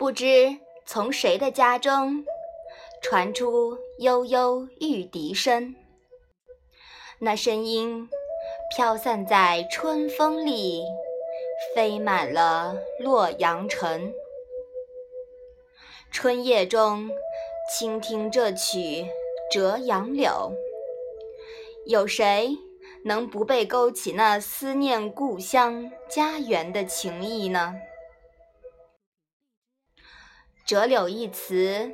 不知从谁的家中传出悠悠玉笛声，那声音飘散在春风里，飞满了洛阳城。春夜中倾听这曲《折杨柳》，有谁能不被勾起那思念故乡家园的情意呢？折柳一词，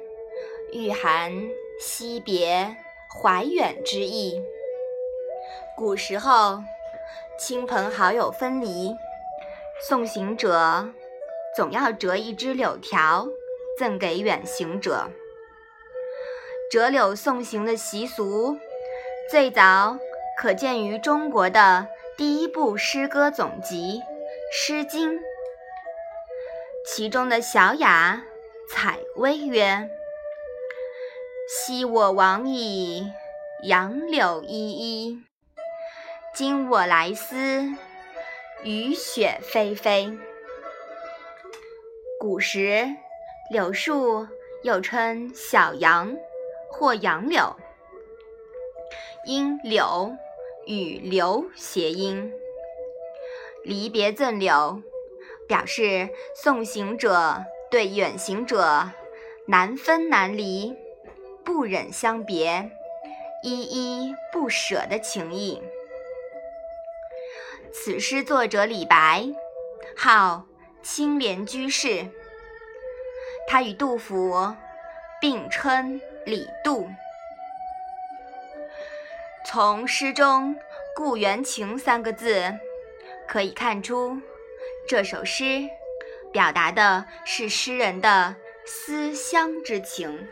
蕴含惜别、怀远之意。古时候，亲朋好友分离，送行者总要折一枝柳条赠给远行者。折柳送行的习俗，最早可见于中国的第一部诗歌总集《诗经》，其中的《小雅》。采薇曰：“昔我往矣，杨柳依依；今我来思，雨雪霏霏。”古时，柳树又称小杨或杨柳，因柳与留谐音，离别赠柳，表示送行者。对远行者难分难离、不忍相别、依依不舍的情谊。此诗作者李白，号青莲居士。他与杜甫并称李杜。从诗中“故园情”三个字，可以看出这首诗。表达的是诗人的思乡之情。